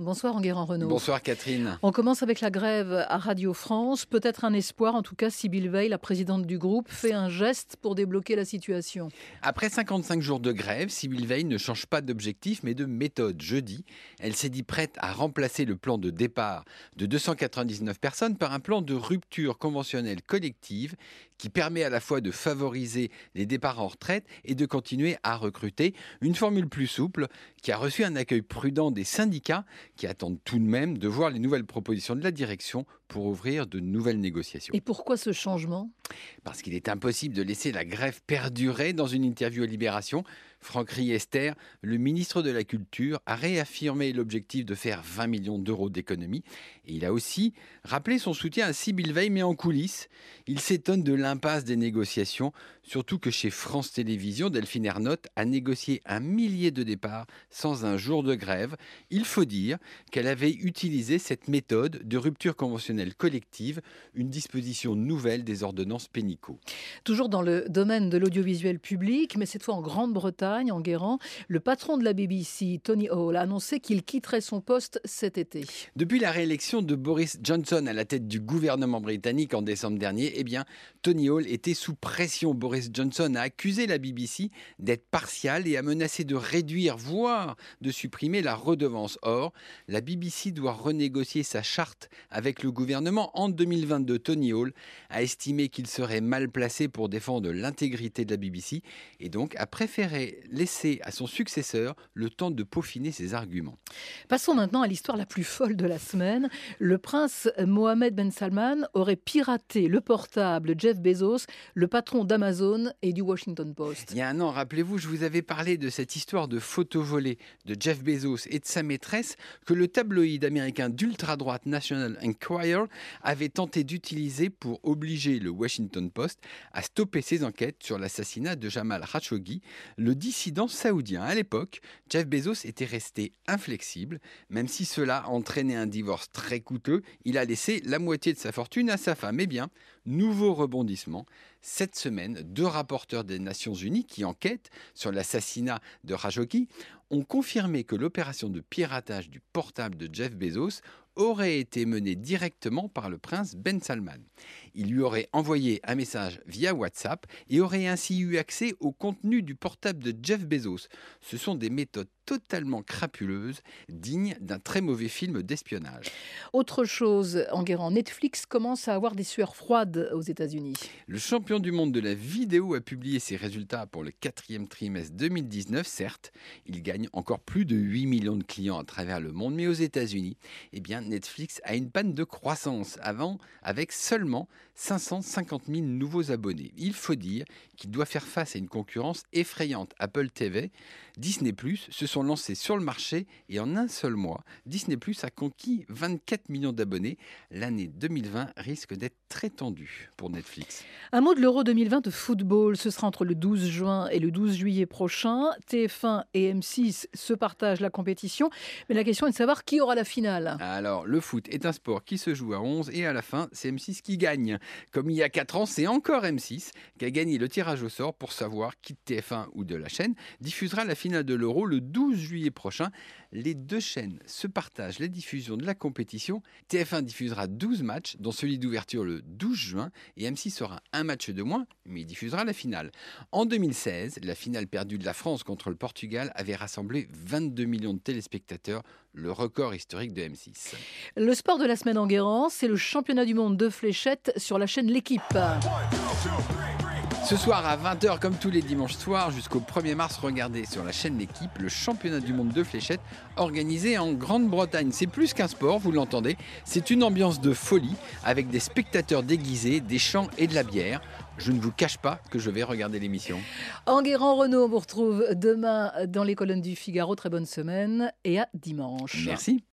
Bonsoir Enguerrand Renault. Bonsoir Catherine. On commence avec la grève à Radio France. Peut-être un espoir, en tout cas Sybille Veil, la présidente du groupe, fait un geste pour débloquer la situation. Après 55 jours de grève, Sybille Veil ne change pas d'objectif mais de méthode. Jeudi, elle s'est dit prête à remplacer le plan de départ de 299 personnes par un plan de rupture conventionnelle collective qui permet à la fois de favoriser les départs en retraite et de continuer à recruter. Une formule plus souple qui a reçu un accueil prudent des syndicats qui attendent tout de même de voir les nouvelles propositions de la direction pour ouvrir de nouvelles négociations. Et pourquoi ce changement? Parce qu'il est impossible de laisser la grève perdurer. Dans une interview à Libération, Franck Riester, le ministre de la Culture, a réaffirmé l'objectif de faire 20 millions d'euros d'économies. Et il a aussi rappelé son soutien à Sybille Veil, mais en coulisses. Il s'étonne de l'impasse des négociations, surtout que chez France Télévisions, Delphine Ernotte a négocié un millier de départs sans un jour de grève. Il faut dire qu'elle avait utilisé cette méthode de rupture conventionnelle collective, une disposition nouvelle des ordonnances pénicaux. Toujours dans le domaine de l'audiovisuel public, mais cette fois en Grande-Bretagne, en Guérant, le patron de la BBC, Tony Hall, a annoncé qu'il quitterait son poste cet été. Depuis la réélection de Boris Johnson à la tête du gouvernement britannique en décembre dernier, eh bien, Tony Hall était sous pression. Boris Johnson a accusé la BBC d'être partiale et a menacé de réduire, voire de supprimer la redevance. Or, la BBC doit renégocier sa charte avec le gouvernement en 2022. Tony Hall a estimé qu'il serait mal placé pour défendre l'intégrité de la BBC et donc a préféré laisser à son successeur le temps de peaufiner ses arguments. Passons maintenant à l'histoire la plus folle de la semaine. Le prince Mohamed Ben Salman aurait piraté le portable Jeff Bezos, le patron d'Amazon et du Washington Post. Il y a un an, rappelez-vous, je vous avais parlé de cette histoire de photos volées de Jeff Bezos et de sa maîtresse que le tabloïd américain d'ultra-droite National Enquirer avait tenté d'utiliser pour obliger le Washington Post à stopper ses enquêtes sur l'assassinat de Jamal Khashoggi, le dissident saoudien. À l'époque, Jeff Bezos était resté inflexible, même si cela entraînait un divorce très coûteux, il a laissé la moitié de sa fortune à sa femme. Eh bien, nouveau rebondissement. Cette semaine, deux rapporteurs des Nations Unies qui enquêtent sur l'assassinat de Khashoggi ont confirmé que l'opération de piratage du portable de Jeff Bezos aurait été menée directement par le prince Ben Salman. Il lui aurait envoyé un message via WhatsApp et aurait ainsi eu accès au contenu du portable de Jeff Bezos. Ce sont des méthodes totalement crapuleuses, dignes d'un très mauvais film d'espionnage. Autre chose, en guérant, Netflix commence à avoir des sueurs froides aux États-Unis. Le champion du monde de la vidéo a publié ses résultats pour le quatrième trimestre 2019. Certes, il gagne encore plus de 8 millions de clients à travers le monde, mais aux États-Unis, eh bien, Netflix a une panne de croissance avant avec seulement 550 000 nouveaux abonnés. Il faut dire qu'il doit faire face à une concurrence effrayante. Apple TV, Disney Plus se sont lancés sur le marché et en un seul mois, Disney Plus a conquis 24 millions d'abonnés. L'année 2020 risque d'être très tendue pour Netflix. Un mot de l'Euro 2020 de football, ce sera entre le 12 juin et le 12 juillet prochain. TF1 et M6 se partagent la compétition, mais la question est de savoir qui aura la finale. Alors, le foot est un sport qui se joue à 11 et à la fin, c'est M6 qui gagne. Comme il y a 4 ans, c'est encore M6 qui a gagné le tirage au sort pour savoir qui de TF1 ou de la chaîne diffusera la finale de l'Euro le 12 juillet prochain. Les deux chaînes se partagent la diffusion de la compétition. TF1 diffusera 12 matchs, dont celui d'ouverture le 12 juin, et M6 aura un match de moins, mais il diffusera la finale. En 2016, la finale perdue de la France contre le Portugal avait rassemblé 22 millions de téléspectateurs, le record historique de M6. Le sport de la semaine en Guérance, c'est le championnat du monde de fléchettes sur la chaîne L'équipe. Ce soir à 20h, comme tous les dimanches soirs, jusqu'au 1er mars, regardez sur la chaîne L'équipe le championnat du monde de fléchettes organisé en Grande-Bretagne. C'est plus qu'un sport, vous l'entendez, c'est une ambiance de folie avec des spectateurs déguisés, des chants et de la bière. Je ne vous cache pas que je vais regarder l'émission. Enguerrand Renault, on vous retrouve demain dans les colonnes du Figaro. Très bonne semaine et à dimanche. Merci.